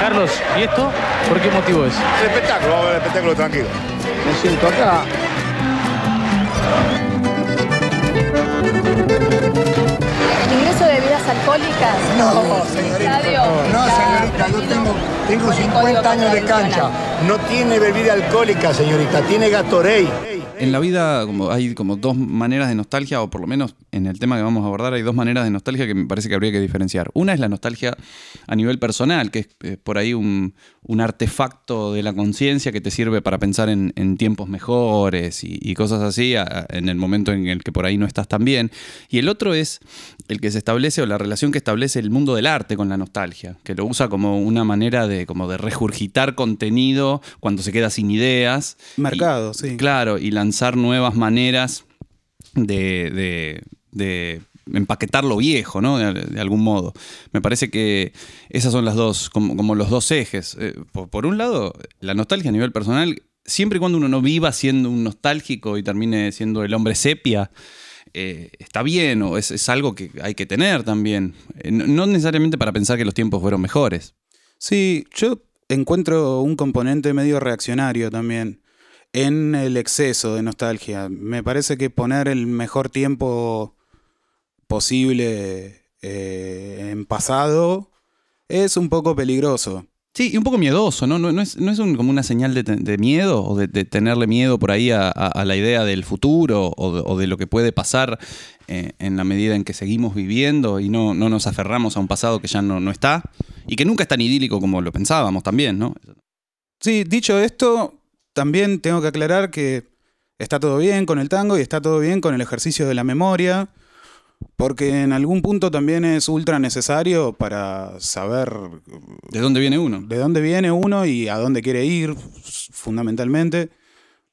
Carlos, ¿y esto? ¿Por qué motivo es? El espectáculo, vamos a ver el espectáculo tranquilo. Me siento acá. ¿El ingreso de bebidas alcohólicas? No, señorita. Estadio. No, señorita, yo tengo, tengo por el 50 Código años de cancha. No tiene bebida alcohólica, señorita, tiene Gatorade. En la vida como hay como dos maneras de nostalgia, o por lo menos en el tema que vamos a abordar hay dos maneras de nostalgia que me parece que habría que diferenciar. Una es la nostalgia a nivel personal, que es eh, por ahí un, un artefacto de la conciencia que te sirve para pensar en, en tiempos mejores y, y cosas así a- en el momento en el que por ahí no estás tan bien. Y el otro es el que se establece o la relación que establece el mundo del arte con la nostalgia, que lo usa como una manera de, como de regurgitar contenido cuando se queda sin ideas. Mercado, Y- sí. Claro, y lanzar nuevas maneras de, de- de empaquetar lo viejo, ¿no? De, algún modo. Me parece que esas son las dos, como, como los dos ejes. Eh, por, por un lado, la nostalgia a nivel personal, siempre y cuando uno no viva siendo un nostálgico y termine siendo el hombre sepia, eh, está bien o es, es algo que hay que tener también. Eh, no, no necesariamente para pensar que los tiempos fueron mejores. Sí, yo encuentro un componente medio reaccionario también en el exceso de nostalgia. Me parece que poner el mejor tiempo posible eh, en pasado es un poco peligroso. Sí, y un poco miedoso, ¿no? No, no es, no es un- como una señal de, miedo o de, de tenerle miedo por ahí a, a- a la idea del futuro o de, o de lo que puede pasar eh, en la medida en que seguimos viviendo y no, no nos aferramos a un pasado que ya no, no está y que nunca es tan idílico como lo pensábamos también, ¿no? Sí, dicho esto, también tengo que aclarar que está todo bien con el tango y está todo bien con el ejercicio de la memoria, porque en algún punto también es ultra necesario para saber ¿De dónde viene uno? de dónde viene uno y a dónde quiere ir, fundamentalmente.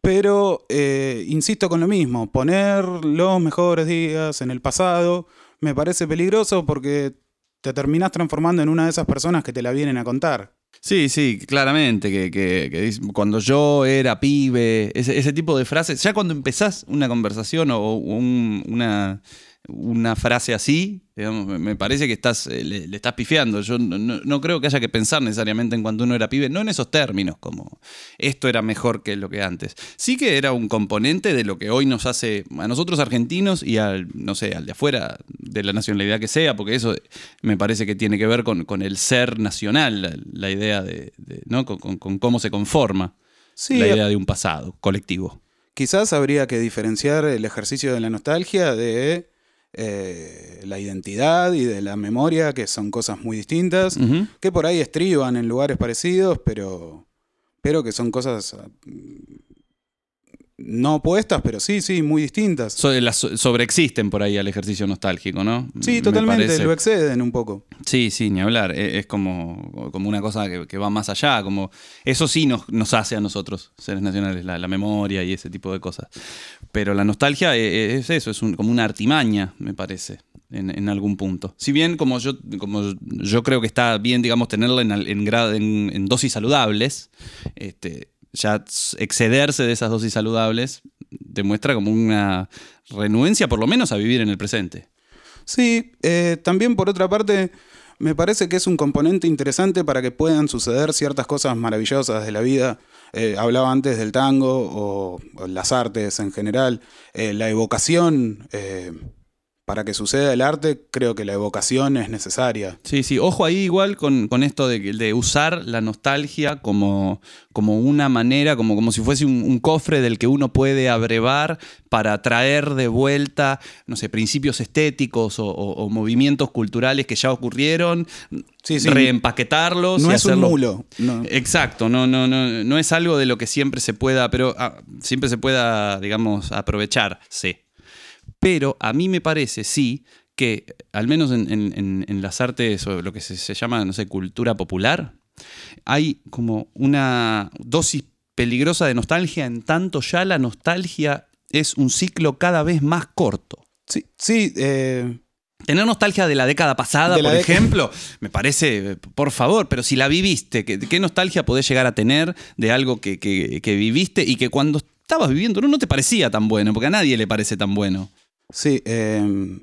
Pero eh, insisto con lo mismo, poner los mejores días en el pasado me parece peligroso porque te terminás transformando en una de esas personas que te la vienen a contar. Sí, sí, claramente, que, que- cuando yo era pibe, ese, ese tipo de frases, ya cuando empezás una conversación o un- una, una frase así, digamos, me- parece que estás, eh, le, le estás pifiando. Yo no, no- no creo que haya que pensar necesariamente en cuando uno era pibe, no en esos términos, como esto era mejor que lo que antes. Sí que era un componente de lo que hoy nos hace a nosotros argentinos y al, no sé, al de afuera, de la nacionalidad que sea, porque eso me parece que tiene que ver con, con el ser nacional, la, la idea de, de- ¿no? Con, con- con cómo se conforma Sí, la idea de un pasado colectivo. Quizás habría que diferenciar el ejercicio de la nostalgia de eh, la identidad y de la memoria, que son cosas muy distintas, que por ahí estriban en lugares parecidos, pero, pero que son cosas no opuestas, pero sí, sí, muy distintas. So- las so- sobreexisten por ahí al ejercicio nostálgico, ¿no? Sí, Me totalmente, lo exceden un poco. Sí, sí, ni hablar. E- Es como, como una cosa que, que va más allá. Como, eso sí nos, nos hace a nosotros, seres nacionales, la, la memoria y ese tipo de cosas. Pero la nostalgia e- e- es eso, es un- como una artimaña, me parece, en, en algún punto. Si bien, como yo, como yo creo que está bien, digamos, tenerla en, en- en dosis saludables, este, ya excederse de esas dosis saludables demuestra como una renuencia, por lo menos, a vivir en el presente. Sí, eh, también por otra parte, me parece que es un componente interesante para que puedan suceder ciertas cosas maravillosas de la vida. Eh, hablaba antes del tango o, las artes en general. Eh, la evocación, para que suceda el arte, creo que la evocación es necesaria. Sí, sí, ojo ahí igual con, con esto de, de usar la nostalgia como, como una manera, como, como si fuese un, un cofre del que uno puede abrevar para traer de vuelta, no sé, principios estéticos o, o- o movimientos culturales que ya ocurrieron, Sí, sí. reempaquetarlos. No y es un mulo. no. Exacto, no, no, no, no es algo de lo que siempre se pueda, pero ah, siempre se pueda, digamos, aprovechar, sí. Pero a mí me parece, sí, que al menos en, en- en- en las artes o lo que se, se llama, no sé, cultura popular, hay como una dosis peligrosa de nostalgia, en tanto ya la nostalgia es un ciclo cada vez más corto. Sí, sí eh, Tener nostalgia de la década pasada, la por ejemplo, me parece, por favor, pero si la viviste, ¿qué, qué nostalgia podés llegar a tener de algo que, que- que viviste y que cuando estabas viviendo no, no te parecía tan bueno? Porque a nadie le parece tan bueno. Sí. eh,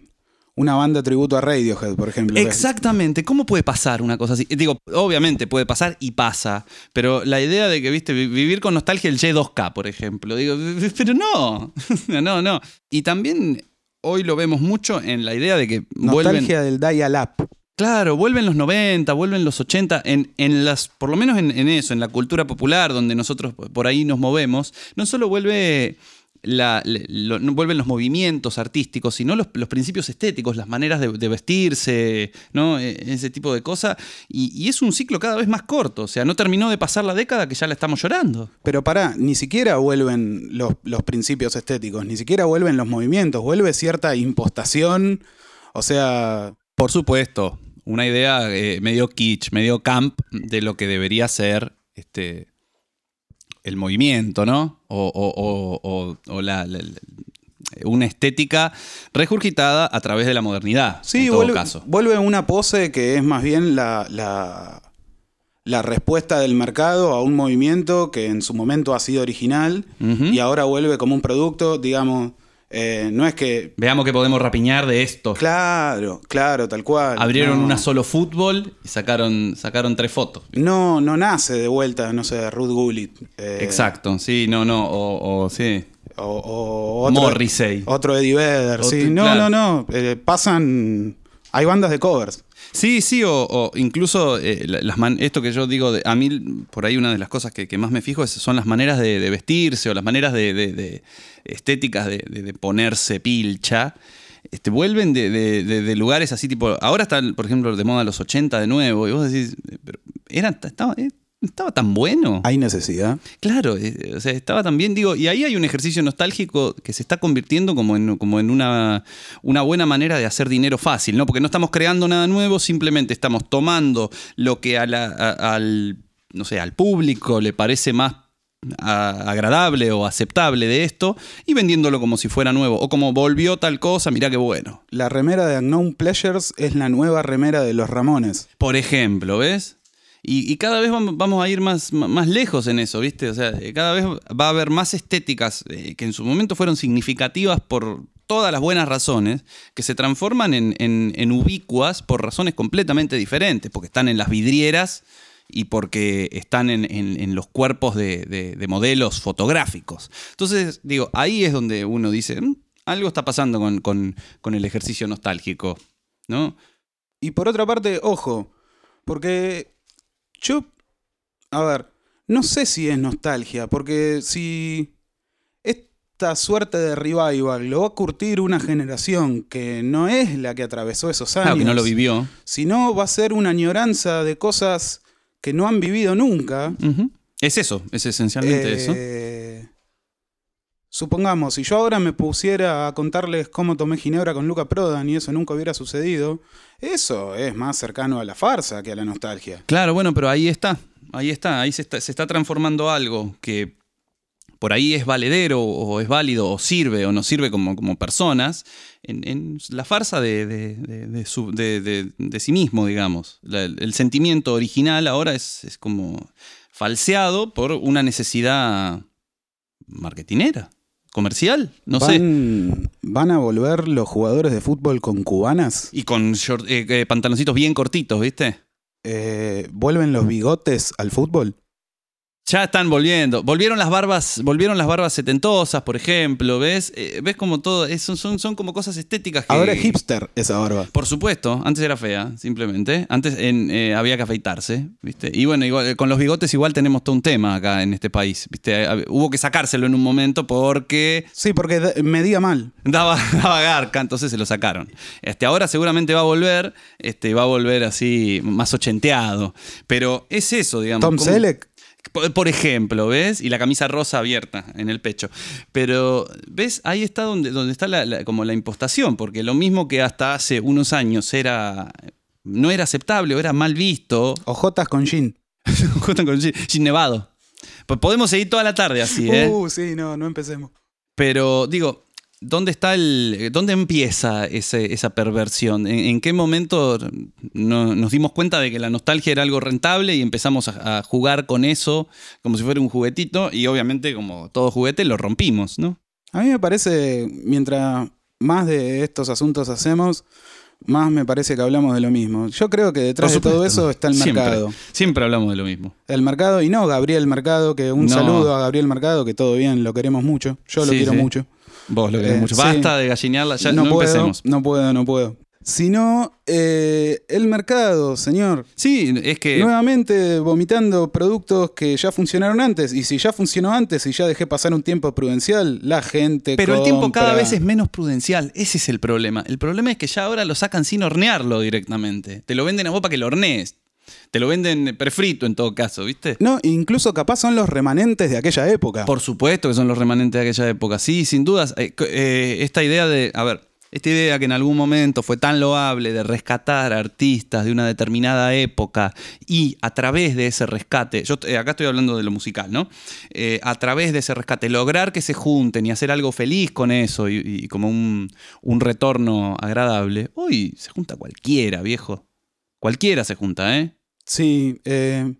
una banda tributo a Radiohead, por ejemplo. Exactamente, ¿cómo puede pasar una cosa así? Digo, obviamente puede pasar y pasa, pero la idea de que, viste, vi- vivir con nostalgia el Y2K, por ejemplo, digo, pero no, no, no. Y también hoy lo vemos mucho en la idea de que vuelven... Nostalgia del dial-up. Claro, vuelven los 90, vuelven los 80, en, en las, por lo menos en, en eso, en la cultura popular, donde nosotros por ahí nos movemos, no solo vuelve la- le- lo- no vuelven los movimientos artísticos, sino los, los principios estéticos, las maneras de, de vestirse, ¿no? E- ese tipo de cosas. Y, y es un ciclo cada vez más corto, o sea, no terminó de pasar la década que ya la estamos llorando. Pero pará, ni siquiera vuelven los, los principios estéticos, ni siquiera vuelven los movimientos, vuelve cierta impostación, o sea, Por supuesto, una idea eh, medio kitsch, medio camp de lo que debería ser este, el movimiento, ¿no? O, o- o- o- o la- la- la- una estética regurgitada a través de la modernidad, sí, en todo vuelve, caso. vuelve una pose que es más bien la, la, la respuesta del mercado a un movimiento que en su momento ha sido original y ahora vuelve como un producto, digamos, eh, no es que... Veamos que podemos rapiñar de esto. Claro, claro, tal cual. Abrieron no. una solo fútbol y sacaron, sacaron tres fotos. No, no nace de vuelta, no sé, Ruth Gullit. eh, Exacto, sí, no, no, o, o sí. O, o otro, Morrissey. Otro Eddie Vedder, sí. No, claro. no, no. eh, pasan. Hay bandas de covers. Sí, sí, o, o incluso eh, la- las man- esto que yo digo, de- a mí por ahí una de las cosas que, más me fijo es- son las maneras de, vestirse o las maneras de, estéticas de, ponerse pilcha. Este, vuelven de, lugares así tipo, ahora están, por ejemplo, de moda los 80 de nuevo, y vos decís, pero era, estaba, eh, estaba tan bueno. Hay necesidad. Claro, eh, o sea, estaba también, digo, y ahí hay un ejercicio nostálgico que se está convirtiendo como en, como en una, una buena manera de hacer dinero fácil, ¿no? Porque no estamos creando nada nuevo, simplemente estamos tomando lo que a la- a- al, no sé, al público le parece más a- agradable o aceptable de esto y vendiéndolo como si fuera nuevo o como volvió tal cosa, mirá qué bueno. La remera de Unknown Pleasures es la nueva remera de los Ramones. Por ejemplo, ¿ves? Y, cada vez vamos, a ir más, más lejos en eso, ¿viste? O sea, eh, cada vez va a haber más estéticas eh, que en su momento fueron significativas por todas las buenas razones, que se transforman en, en- ubicuas por razones completamente diferentes, porque están en las vidrieras y porque están en, en- los cuerpos de, de- de modelos fotográficos. Entonces, digo, ahí es donde uno dice, "Mm, algo está pasando con, con- con el ejercicio nostálgico, ¿no? Y por otra parte, ojo, porque yo, a ver, no sé si es nostalgia, porque si esta suerte de revival lo va a curtir una generación que no es la que atravesó esos años, Claro, que no lo vivió. sino va a ser una añoranza de cosas que no han vivido nunca. Ujú. Es eso, es esencialmente eso. Eh, Supongamos, si yo ahora me pusiera a contarles cómo tomé Ginebra con Luca Prodan y eso nunca hubiera sucedido, eso es más cercano a la farsa que a la nostalgia. Claro, bueno, pero ahí está, ahí está, ahí se está, se está transformando algo que por ahí es valedero o es válido o sirve o no sirve como, como personas en, la farsa de, de- de- de sí mismo, digamos. El sentimiento original ahora es, es como falseado por una necesidad marketinera, comercial, no sé. ¿Van, ¿Van a volver los jugadores de fútbol con cubanas? Y con short- eh, eh, pantaloncitos bien cortitos, ¿viste? Eh, ¿Vuelven los bigotes al fútbol? Ya están volviendo. Volvieron las barbas, volvieron las barbas setentosas, por ejemplo, ¿ves? Eh, ¿Ves como todo? es- son, como cosas estéticas que. Ahora es hipster esa barba. Por supuesto, antes era fea, simplemente. Antes en, eh, había que afeitarse, ¿viste? Y bueno, igual, eh, con los bigotes igual tenemos todo un tema acá en este país, ¿viste? Eh, Hubo que sacárselo en un momento porque Sí, porque medía mal. daba, daba garca, entonces se lo sacaron. Este, ahora seguramente va a volver, este, va a volver así más ochenteado. Pero es eso, digamos. Tom Selleck. Por ejemplo, ¿ves? Y la camisa rosa abierta en el pecho. Pero, ¿ves? Ahí está donde, donde está la, la- como la impostación, porque lo mismo que hasta hace unos años era no era aceptable o era mal visto, Ojotas con jean. justo con Gin Gin Nevado. Pues podemos seguir toda la tarde así, ¿eh? Uh, sí, no, no empecemos. Pero digo, ¿dónde está el. ¿Dónde empieza ese- esa perversión? ¿En, en qué momento no- nos dimos cuenta de que la nostalgia era algo rentable y empezamos a, a jugar con eso como si fuera un juguetito? Y obviamente, como todo juguete, lo rompimos, ¿no? A mí me parece, mientras más de estos asuntos hacemos, más me parece que hablamos de lo mismo. Yo creo que detrás de todo eso está el Siempre. mercado. Siempre hablamos de lo mismo. El mercado, y no Gabriel Mercado, que un No. saludo a Gabriel Mercado, que todo bien, lo queremos mucho. Yo lo Sí, quiero sí. mucho. Vos lo querés Eh, mucho. sí. Basta de gallinearla, ya no, puedo, empecemos. no puedo, no puedo. Sino eh, el mercado, señor. Sí, es que. Nuevamente vomitando productos que ya funcionaron antes. Y si ya funcionó antes y ya dejé pasar un tiempo prudencial, la gente. Pero el tiempo cada vez es menos prudencial. Ese es el problema. El problema es que ya ahora lo sacan sin hornearlo directamente. Te lo venden a vos para que lo hornees. Te lo venden prefrito en todo caso, ¿viste? No, incluso capaz son los remanentes de aquella época. Por supuesto que son los remanentes de aquella época. Sí, sin dudas. Eh, eh, esta idea de. A ver. Esta idea que en algún momento fue tan loable de rescatar artistas de una determinada época y a través de ese rescate, yo eh, acá estoy hablando de lo musical, ¿no? Eh, a través de ese rescate, lograr que se junten y hacer algo feliz con eso y, y como un, un retorno agradable. Hoy se junta cualquiera, viejo. Cualquiera se junta, ¿eh? Sí, eh,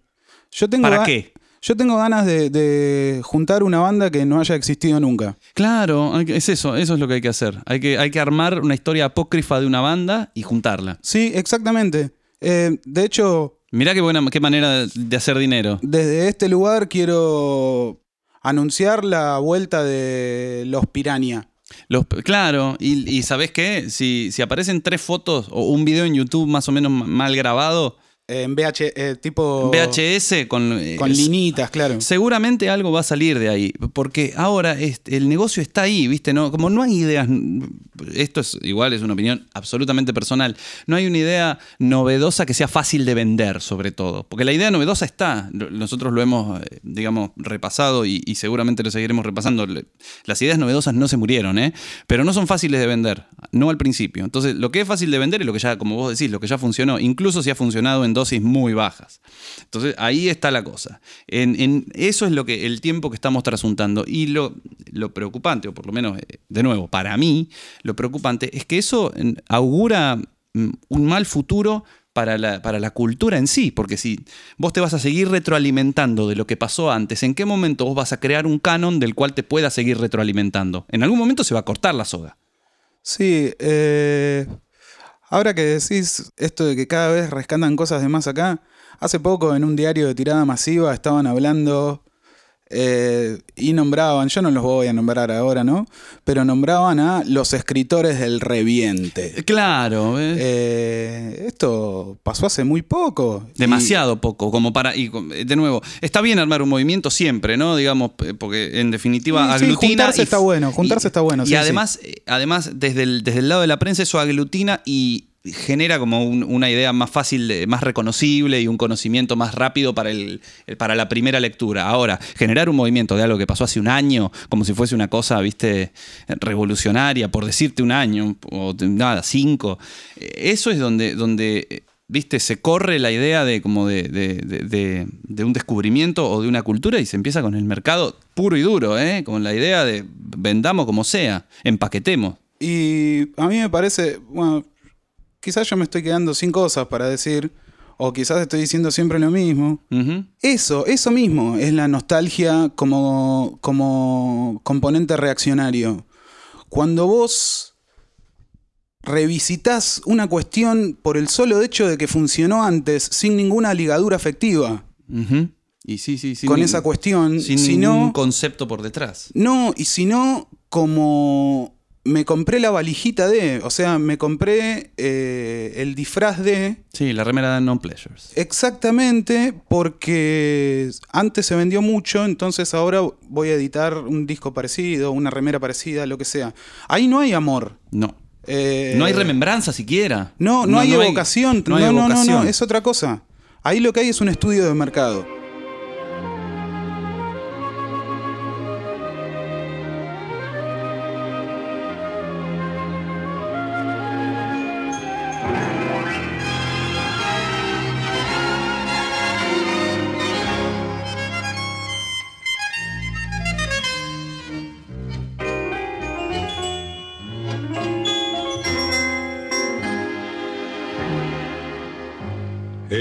yo tengo ¿Para qué? Yo tengo ganas de, de juntar una banda que no haya existido nunca. Claro, es eso, eso es lo que hay que hacer. Hay que, hay que armar una historia apócrifa de una banda y juntarla. Sí, exactamente. Eh, de hecho, Mirá qué buena, qué manera de hacer dinero. desde este lugar quiero anunciar la vuelta de los Piranha. Los, claro, y, y ¿sabés qué? Si, si aparecen tres fotos o un video en YouTube más o menos mal grabado, En VH, eh, tipo. VHS con, eh, Con linitas, claro. Seguramente algo va a salir de ahí, porque ahora este, el negocio está ahí, ¿viste? No, como no hay ideas, esto es igual, es una opinión absolutamente personal, no hay una idea novedosa que sea fácil de vender, sobre todo, porque la idea novedosa está, nosotros lo hemos, eh, digamos, repasado y, y seguramente lo seguiremos repasando, las ideas novedosas no se murieron, ¿eh? Pero no son fáciles de vender, no al principio. Entonces, lo que es fácil de vender es lo que ya, como vos decís, lo que ya funcionó, incluso si ha funcionado en dosis muy bajas. Entonces, ahí está la cosa. En, eso es lo que el tiempo que estamos trasuntando. Y lo, lo preocupante, o por lo menos, eh, de nuevo, para mí, lo preocupante es que eso mm, augura mm, un mal futuro para la, para la cultura en sí, porque si vos te vas a seguir retroalimentando de lo que pasó antes, ¿en qué momento vos vas a crear un canon del cual te puedas seguir retroalimentando? En algún momento se va a cortar la soga. Sí, eh, ahora que decís esto de que cada vez rescatan cosas de más acá, hace poco en un diario de tirada masiva estaban hablando eh, y nombraban, yo no los voy a nombrar ahora, ¿no? Pero nombraban a los escritores del reviente. Claro, ¿ves? Eh, esto pasó hace muy poco. Y- Demasiado poco, como para. Y de nuevo, está bien armar un movimiento siempre, ¿no? Digamos, eh, porque en definitiva Sí, sí, aglutina. juntarse y- está bueno, juntarse está bueno, Y además, eh, además desde, el, desde el lado de la prensa, eso aglutina y genera como un- una idea más fácil, de- más reconocible y un conocimiento más rápido para, el, eh, para la primera lectura. Ahora, generar un movimiento de algo que pasó hace un año, como si fuese una cosa, viste, revolucionaria, por decirte un año, o nada, cinco, eh, eso es donde, donde eh, viste, se corre la idea de como de- de- de un descubrimiento o de una cultura y se empieza con el mercado puro y duro, ¿eh? con la idea de vendamos como sea, empaquetemos. Y a mí me parece, bueno, quizás yo me estoy quedando sin cosas para decir, o quizás estoy diciendo siempre lo mismo. Eso, eso mismo es la nostalgia como, como componente reaccionario. Cuando vos revisitas una cuestión por el solo hecho de que funcionó antes sin ninguna ligadura afectiva. Y sí, sí, sí. con esa cuestión, Sin si ningún concepto por detrás. no, y si no, como me compré la valijita de, o sea, me compré eh, el disfraz de, Sí, la remera de Non-Pleasures. exactamente porque antes se vendió mucho, entonces ahora voy a editar un disco parecido, una remera parecida, lo que sea. Ahí no hay amor. No. Eh, No hay remembranza siquiera. No, no, hay evocación. no No, hay no, no, no, evocación. es otra cosa. Ahí lo que hay es un estudio de mercado.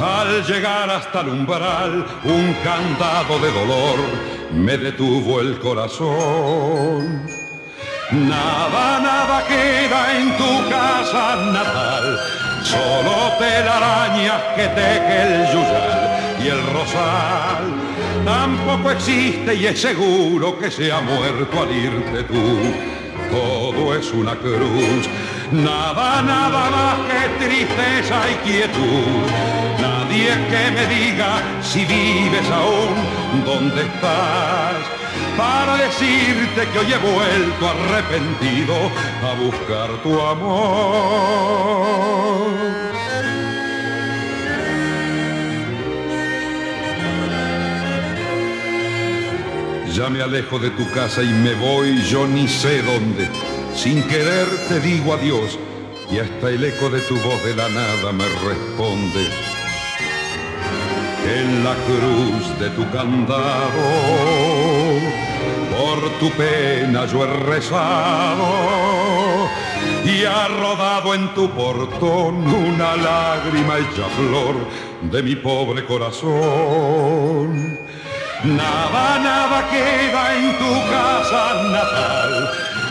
Al llegar hasta el umbral, un candado de dolor me detuvo el corazón. Nada, nada queda en tu casa natal, solo telarañas que teje el yuyal y el rosal. Tampoco existe y es seguro que se ha muerto al irte tú. Todo es una cruz, nada, nada más que tristeza y quietud. Nadie que me diga si vives aún, dónde estás para decirte que hoy he vuelto arrepentido a buscar tu amor. Ya me alejo de tu casa y me voy yo ni sé dónde. Sin querer te digo adiós y hasta el eco de tu voz de la nada me responde. En la cruz de tu candado por tu pena yo he rezado y ha rodado en tu portón una lágrima hecha flor de mi pobre corazón. Nada, nada queda en tu casa natal,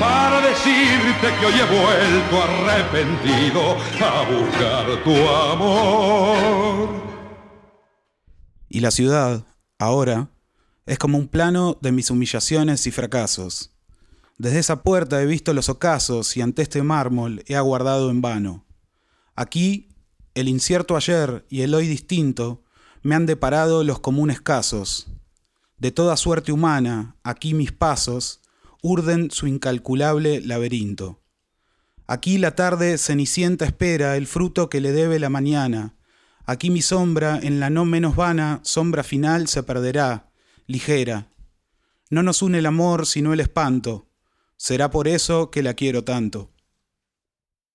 Para decirte que hoy he vuelto arrepentido a buscar tu amor. Y la ciudad, ahora, es como un plano de mis humillaciones y fracasos. Desde esa puerta he visto los ocasos y ante este mármol he aguardado en vano. Aquí, el incierto ayer y el hoy distinto me han deparado los comunes casos. De toda suerte humana, aquí mis pasos urden su incalculable laberinto. Aquí la tarde cenicienta espera el fruto que le debe la mañana. Aquí mi sombra, en la no menos vana sombra final, se perderá, ligera. No nos une el amor sino el espanto Será por eso que la quiero tanto.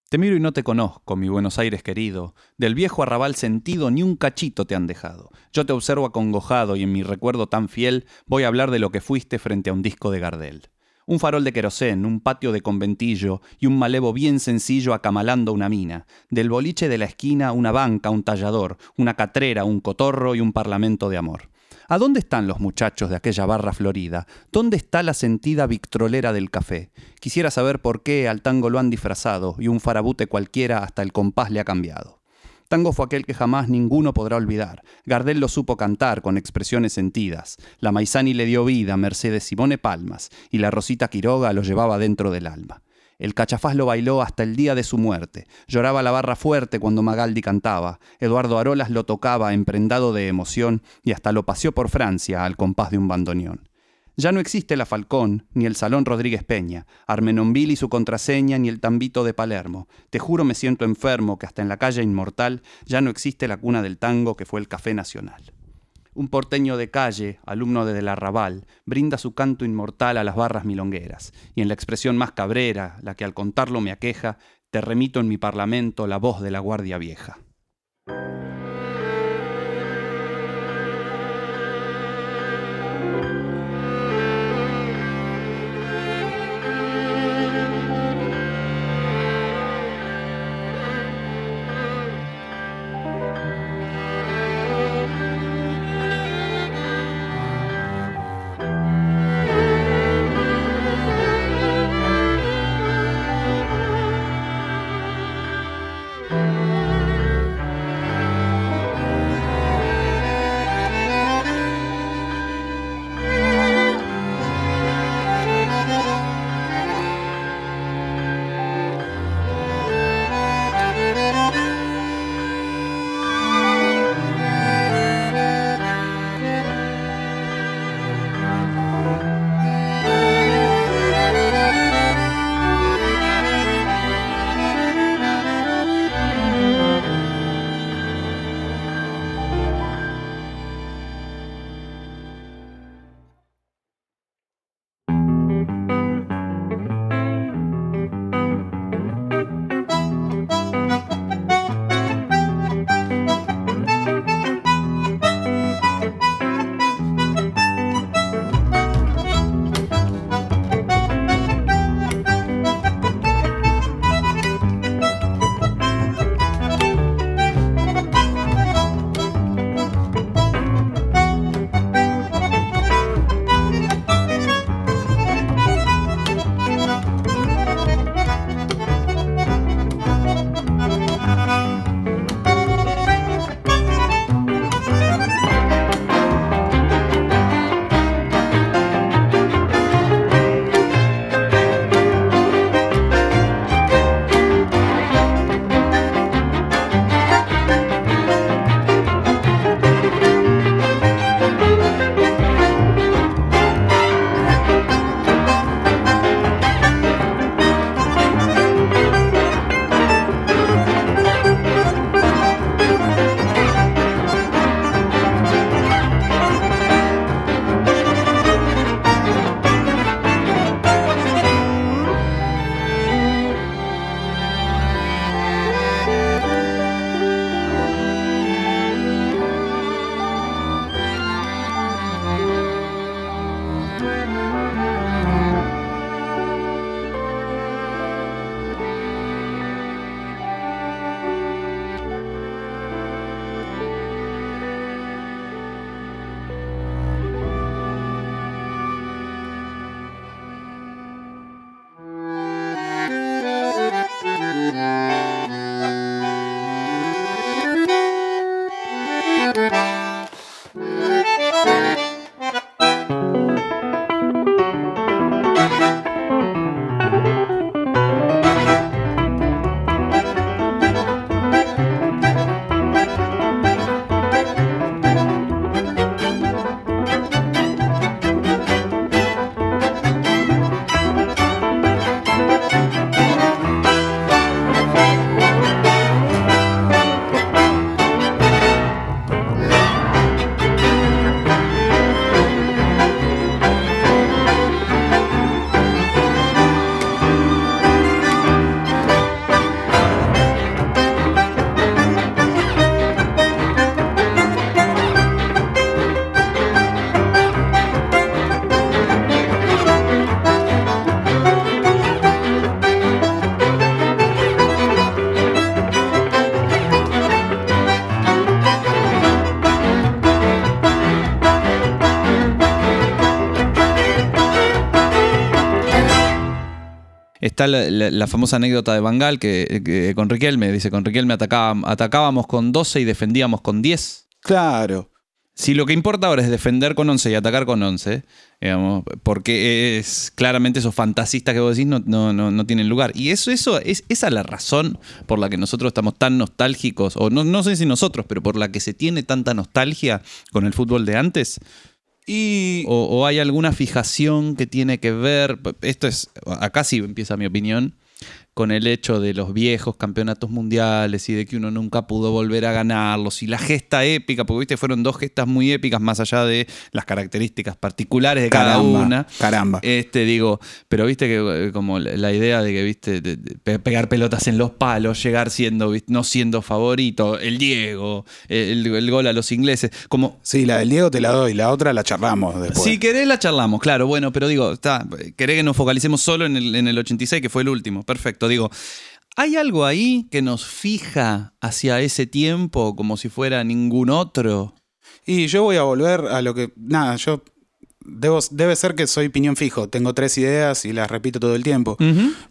Te miro y no te conozco, mi Buenos Aires querido. Del viejo arrabal sentido ni un cachito te han dejado. Yo te observo acongojado y en mi recuerdo tan fiel voy a hablar de lo que fuiste frente a un disco de Gardel. Un farol de querosén, un patio de conventillo y un malevo bien sencillo acamalando una mina. Del boliche de la esquina una banca, un tallador, una catrera, un cotorro y un parlamento de amor. ¿A dónde están los muchachos de aquella barra florida? ¿Dónde está la sentida victrolera del café? Quisiera saber por qué al tango lo han disfrazado y un farabute cualquiera hasta el compás le ha cambiado. Tango fue aquel que jamás ninguno podrá olvidar. Gardel lo supo cantar con expresiones sentidas. La Maizani le dio vida, Mercedes Simone Palmas, y la Rosita Quiroga lo llevaba dentro del alma. El cachafaz lo bailó hasta el día de su muerte. Lloraba la barra fuerte cuando Magaldi cantaba. Eduardo Arolas lo tocaba emprendado de emoción y hasta lo paseó por Francia al compás de un bandoneón. Ya no existe la Falcón, ni el Salón Rodríguez Peña, Armenonville y su contraseña, ni el Tambito de Palermo. Te juro me siento enfermo que hasta en la calle Inmortal ya no existe la cuna del tango que fue el Café Nacional. Un porteño de calle, alumno de Del Arrabal, brinda su canto inmortal a las barras milongueras, y en la expresión más cabrera, la que al contarlo me aqueja, te remito en mi parlamento la voz de la Guardia Vieja. Está la, la- la famosa anécdota de Bangal que, que con Riquelme, dice, con Riquelme atacábamos con 12 y defendíamos con 10. Claro. Si lo que importa ahora es defender con 11 y atacar con 11, digamos, porque es claramente esos fantasistas que vos decís no, no, no, no tienen lugar. Y eso, eso es esa es la razón por la que nosotros estamos tan nostálgicos, o no, no sé si nosotros, pero por la que se tiene tanta nostalgia con el fútbol de antes. Y O, o hay alguna fijación que tiene que ver, esto es, acá sí empieza mi opinión, con el hecho de los viejos campeonatos mundiales y de que uno nunca pudo volver a ganarlos y la gesta épica, porque viste, fueron dos gestas muy épicas más allá de las características particulares de cada una. caramba. Este, digo, pero viste que eh, como la idea de que, viste, de- de pe- pegar pelotas en los palos, llegar siendo, ¿viste? no siendo favorito, el Diego, el, el gol a los ingleses, como sí, la del Diego te la doy, la otra la charlamos después. si querés la charlamos, claro, bueno, pero digo, está, querés que nos focalicemos solo en el, en el 86, que fue el último, perfecto. Digo, ¿hay algo ahí que nos fija hacia ese tiempo como si fuera ningún otro? Y yo voy a volver a lo que. Nada, yo. Debo, debe ser que soy piñón fijo. Tengo tres ideas y las repito todo el tiempo.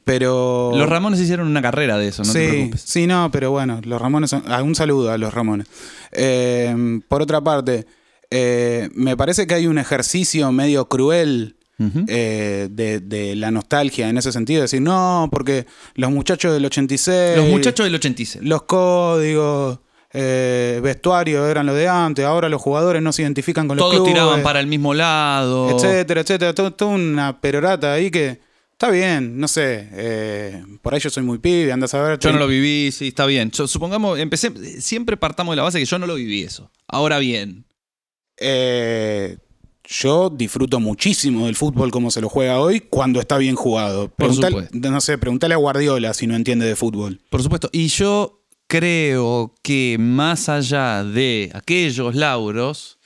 Pero. Los Ramones hicieron una carrera de eso, no te sí, preocupes. sí, no, pero bueno, los Ramones son. ah, un saludo a los Ramones. Eh, por otra parte, eh, me parece que hay un ejercicio medio cruel. Eh, de, de la nostalgia en ese sentido, decir, no, porque los muchachos del 86, Los muchachos del 86. los códigos, eh, vestuario eran lo de antes, ahora los jugadores no se identifican con los Todos clubes, tiraban para el mismo lado. etcétera, etcétera, todo- una perorata ahí que está bien, no sé, eh, por ahí yo soy muy pibe, andas a ver. Yo no lo viví, sí, está bien. Yo, supongamos, empecé, siempre partamos de la base que yo no lo viví eso. Ahora bien, Eh, yo disfruto muchísimo del fútbol como se lo juega hoy cuando está bien jugado. Preguntale- no sé, preguntale a Guardiola si no entiende de fútbol. Por supuesto. Y yo creo que más allá de aquellos lauros,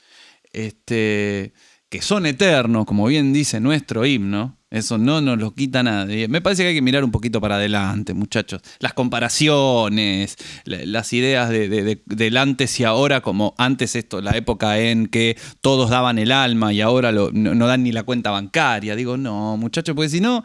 este, que son eternos, como bien dice nuestro himno, eso no nos lo quita nadie. Me parece que hay que mirar un poquito para adelante, muchachos. Las comparaciones, la- las ideas de, de- de- del antes y ahora, como antes esto, la época en que todos daban el alma y ahora lo- no, no dan ni la cuenta bancaria. Digo, no, muchachos, porque si no,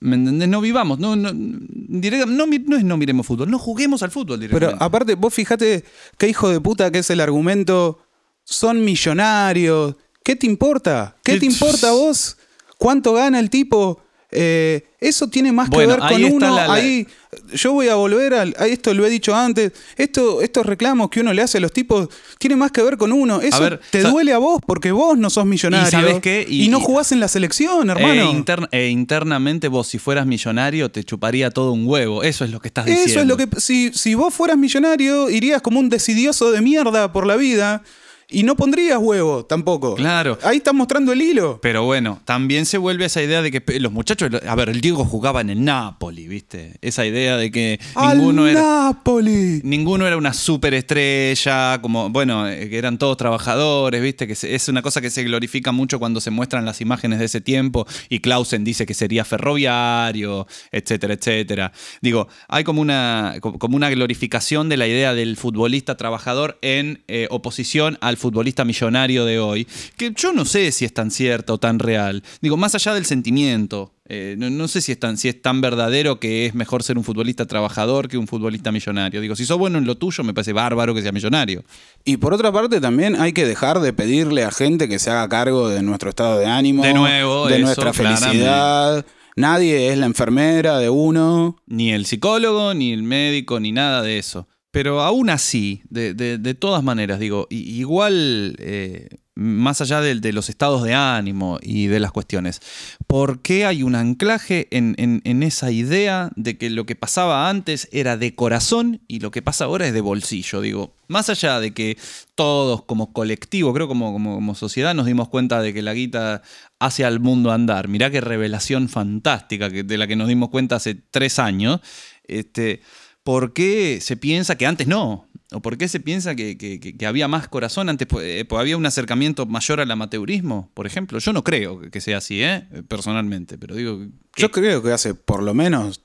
¿me entendés? No vivamos, no, no, directa- no, no es no miremos fútbol, no juguemos al fútbol Pero directamente. aparte, vos fijate qué hijo de puta que es el argumento. Son millonarios. ¿Qué te importa? ¿Qué te ¿Qué- importa a vos? ¿Cuánto gana el tipo? Eh, eso tiene más Bueno, que ver con uno. la- la- Ahí, yo voy a volver al- a, esto, lo he dicho antes. Esto, estos reclamos que uno le hace a los tipos tiene más que ver con uno. Eso ver, te duele a vos porque vos no sos millonario. ¿Y sabés qué? Y, Y- no jugás en la selección, hermano. E, e internamente vos, si fueras millonario, te chuparía todo un huevo. Eso es lo que estás diciendo. Eso es lo que. Si, si vos fueras millonario, irías como un decidioso de mierda por la vida y no pondrías huevo tampoco. Claro. Ahí estás mostrando el hilo. Pero bueno, también se vuelve esa idea de que los muchachos. A ver, el Diego jugaba en el Napoli, ¿viste? Esa idea de que ninguno ¡Al era. Napoli! Ninguno era una superestrella, como, bueno, eh, que eran todos trabajadores, ¿viste? Que es una cosa que se glorifica mucho cuando se muestran las imágenes de ese tiempo y Clausen dice que sería ferroviario, etcétera, etcétera. Digo, hay como una, co- como una glorificación de la idea del futbolista trabajador en eh, oposición al futbolista millonario de hoy, que yo no sé si es tan cierto o tan real. Digo, más allá del sentimiento. eh, no, no sé si es, tan, si es tan verdadero que es mejor ser un futbolista trabajador que un futbolista millonario. Digo, si sos bueno en lo tuyo, me parece bárbaro que sea millonario. Y por otra parte, también hay que dejar de pedirle a gente que se haga cargo de nuestro estado de ánimo, De nuevo, de eso, nuestra felicidad. Nadie es la enfermera de uno. Ni el psicólogo, ni el médico, ni nada de eso. Pero aún así, de, de- todas maneras, digo, igual, eh, más allá de, de los estados de ánimo y de las cuestiones, ¿por qué hay un anclaje en, en- en esa idea de que lo que pasaba antes era de corazón y lo que pasa ahora es de bolsillo? Digo, más allá de que todos como colectivo, creo como, como, como sociedad, nos dimos cuenta de que la guita hace al mundo andar. Mirá qué revelación fantástica que, de la que nos dimos cuenta hace tres años. Este, ¿Por qué se piensa que antes no? ¿O por qué se piensa que, que- había más corazón antes? pues, eh, pues había un acercamiento mayor al amateurismo, por ejemplo. Yo no creo que sea así, ¿eh? personalmente, pero digo... Yo creo que hace por lo menos,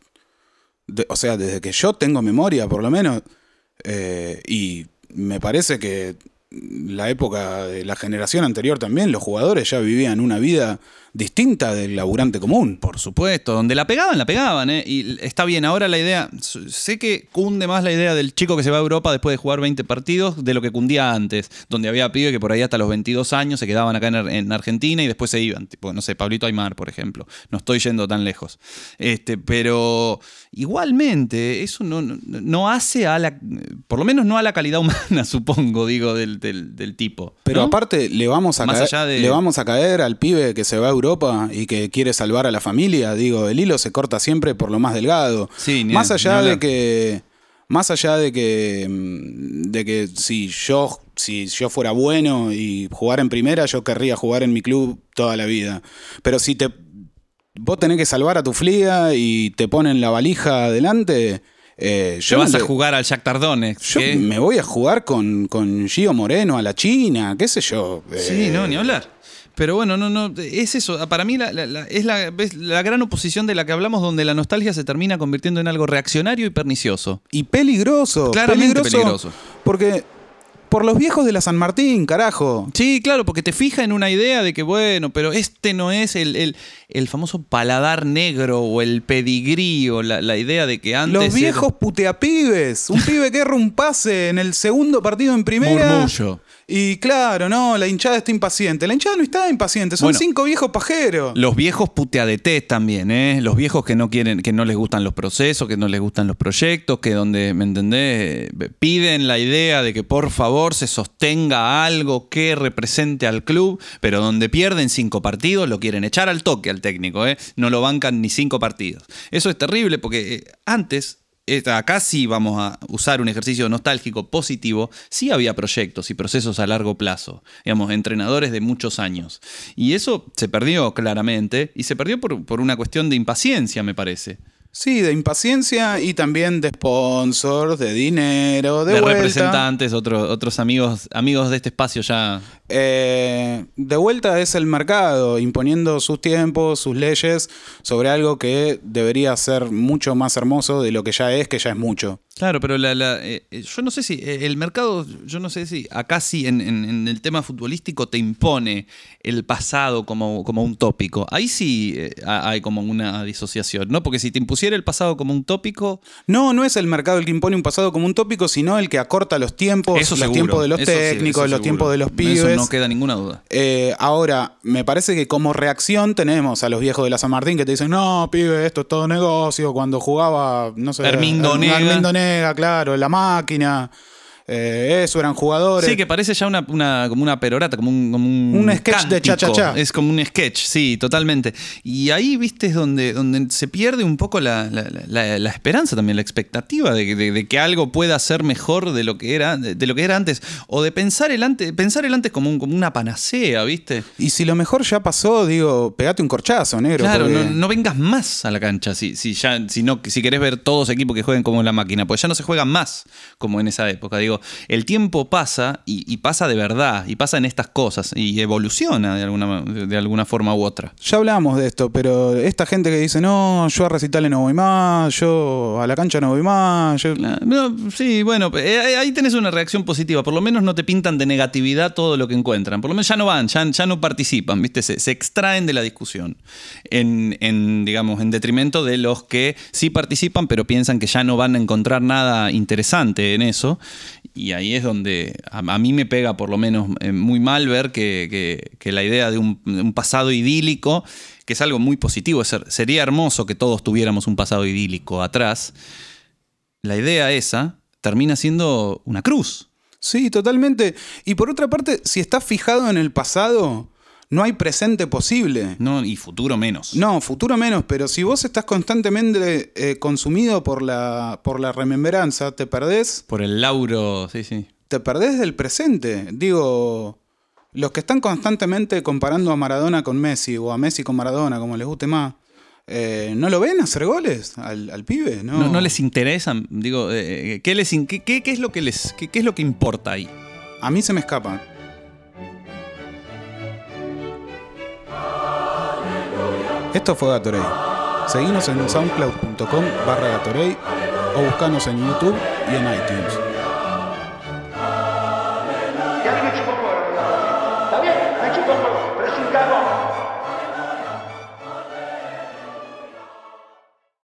de- o sea, desde que yo tengo memoria, por lo menos, eh, y me parece que la época de la generación anterior también, los jugadores ya vivían una vida distinta del laburante común. Por supuesto, donde la pegaban, la pegaban, ¿eh? Y está bien, ahora la idea, sé que cunde más la idea del chico que se va a Europa después de jugar 20 partidos de lo que cundía antes, donde había pibes que por ahí hasta los 22 años se quedaban acá en, Ar- en Argentina y después se iban, tipo, no sé, Pablito Aymar, por ejemplo. No estoy yendo tan lejos. Este, pero igualmente, eso no, no, no hace a la, por lo menos no a la calidad humana, supongo, digo, del, del- del tipo. Pero ¿no? aparte, le vamos, a Más caer, allá de- le vamos a caer al pibe que se va a Europa y que quiere salvar a la familia. Digo, el hilo se corta siempre por lo más delgado. Sí, ni- más ni allá de que. Más allá de que. mm, de que si yo. Si yo fuera bueno y jugar en primera, yo querría jugar en mi club toda la vida. Pero si te. Vos tenés que salvar a tu fliga y te ponen la valija adelante. eh, yo vas a jugar al Shakhtar Donetsk. yo me voy a jugar con, con Gio Moreno a la China, qué sé yo. Sí, eh, no, ni hablar. Pero bueno, no, no, es eso. Para mí la- la- la- es la, gran oposición de la que hablamos, donde la nostalgia se termina convirtiendo en algo reaccionario y pernicioso. Y peligroso. Claramente peligroso. Porque por los viejos de la San Martín, carajo. Sí, claro, porque te fija en una idea de que, bueno, pero este no es el, el- el famoso paladar negro o el pedigrí o la, la idea de que antes. Los viejos puteapibes. Un pibe que erra un pase en el segundo partido en primera. Murmullo. Y claro, no, la hinchada está impaciente. La hinchada no está impaciente, son Bueno. cinco viejos pajeros. Los viejos puteadetés también, ¿eh? Los viejos que no quieren, que no les gustan los procesos, que no les gustan los proyectos, que donde, ¿me entendés? Piden la idea de que por favor se sostenga algo que represente al club, pero donde pierden cinco partidos lo quieren echar al toque al técnico, ¿eh? No lo bancan ni cinco partidos. Eso es terrible porque eh, antes acá sí vamos a usar un ejercicio nostálgico positivo, sí había proyectos y procesos a largo plazo, digamos, entrenadores de muchos años. Y eso se perdió claramente, y se perdió por, por una cuestión de impaciencia, me parece. Sí, de impaciencia y también de sponsors, de dinero, de, De, vuelta. representantes, otros otros amigos, amigos de este espacio ya. Eh, de vuelta es el mercado imponiendo sus tiempos, sus leyes sobre algo que debería ser mucho más hermoso de lo que ya es, que ya es mucho. Claro, pero la, la, eh, eh, yo no sé si el mercado, yo no sé si acá sí en, en- en el tema futbolístico te impone el pasado como, como un tópico. Ahí sí eh, ha- hay como una disociación, ¿no? Porque si te impusiera el pasado como un tópico, No, no es el mercado el que impone un pasado como un tópico, sino el que acorta los tiempos, eso los seguro. tiempos de los Eso técnicos, los seguro. tiempos de los pibes. No queda ninguna duda. Eh, ahora, me parece que como reacción tenemos a los viejos de la San Martín que te dicen, no, pibe, esto es todo negocio. Cuando jugaba, no sé, Hermindo Her- Nega. Hermindo Nega, claro, la máquina. Eh, eso eran jugadores. Sí, que parece ya una, una- como una perorata, como un, como un, Un sketch de cha-cha-cha. Es como un sketch, sí, totalmente. Y ahí, viste, es donde, donde se pierde un poco la, la- la- la esperanza también, la expectativa de, que- de- de que algo pueda ser mejor de lo que era, de, de lo que era antes. O de pensar el antes, pensar el antes como, un- como una panacea, ¿viste? Y si lo mejor ya pasó, digo, pegate un corchazo, negro. Claro, porque- no, no vengas más a la cancha si, si ya, si, no, si querés ver todos equipos que jueguen como la máquina, pues ya no se juegan más como en esa época. Digo, el tiempo pasa y, y pasa de verdad, y pasa en estas cosas, y evoluciona de alguna, de alguna forma u otra. Ya hablamos de esto, pero esta gente que dice, no, yo a recitales no voy más, yo a la cancha no voy más, yo... No, sí, bueno, eh, ahí tenés una reacción positiva. Por lo menos no te pintan de negatividad todo lo que encuentran. Por lo menos ya no van, ya, ya no participan, ¿viste? Se, se extraen de la discusión. En, en, digamos, en detrimento de los que sí participan, pero piensan que ya no van a encontrar nada interesante en eso. Y ahí es donde a, mí me pega, por lo menos, eh, muy mal ver que, que- la idea de un, pasado idílico, que es algo muy positivo, ser- sería hermoso que todos tuviéramos un pasado idílico atrás la idea esa termina siendo una cruz. Sí, totalmente. Y por otra parte, si estás fijado en el pasado, no hay presente posible. No, y futuro menos. No, futuro menos, pero si vos estás constantemente eh, consumido por la, por la remembranza, te perdés, Por el lauro, sí, sí. te perdés del presente. Digo, los que están constantemente comparando a Maradona con Messi o a Messi con Maradona, como les guste más, eh, ¿no lo ven hacer goles al, al pibe? No. No, no les interesa, digo, eh, ¿qué, les in- qué, qué- qué es lo que les, qué, qué es lo que importa ahí? A mí se me escapa. Esto fue Gatorade. Seguinos en soundcloud.com barra Gatorade o buscanos en YouTube y en iTunes.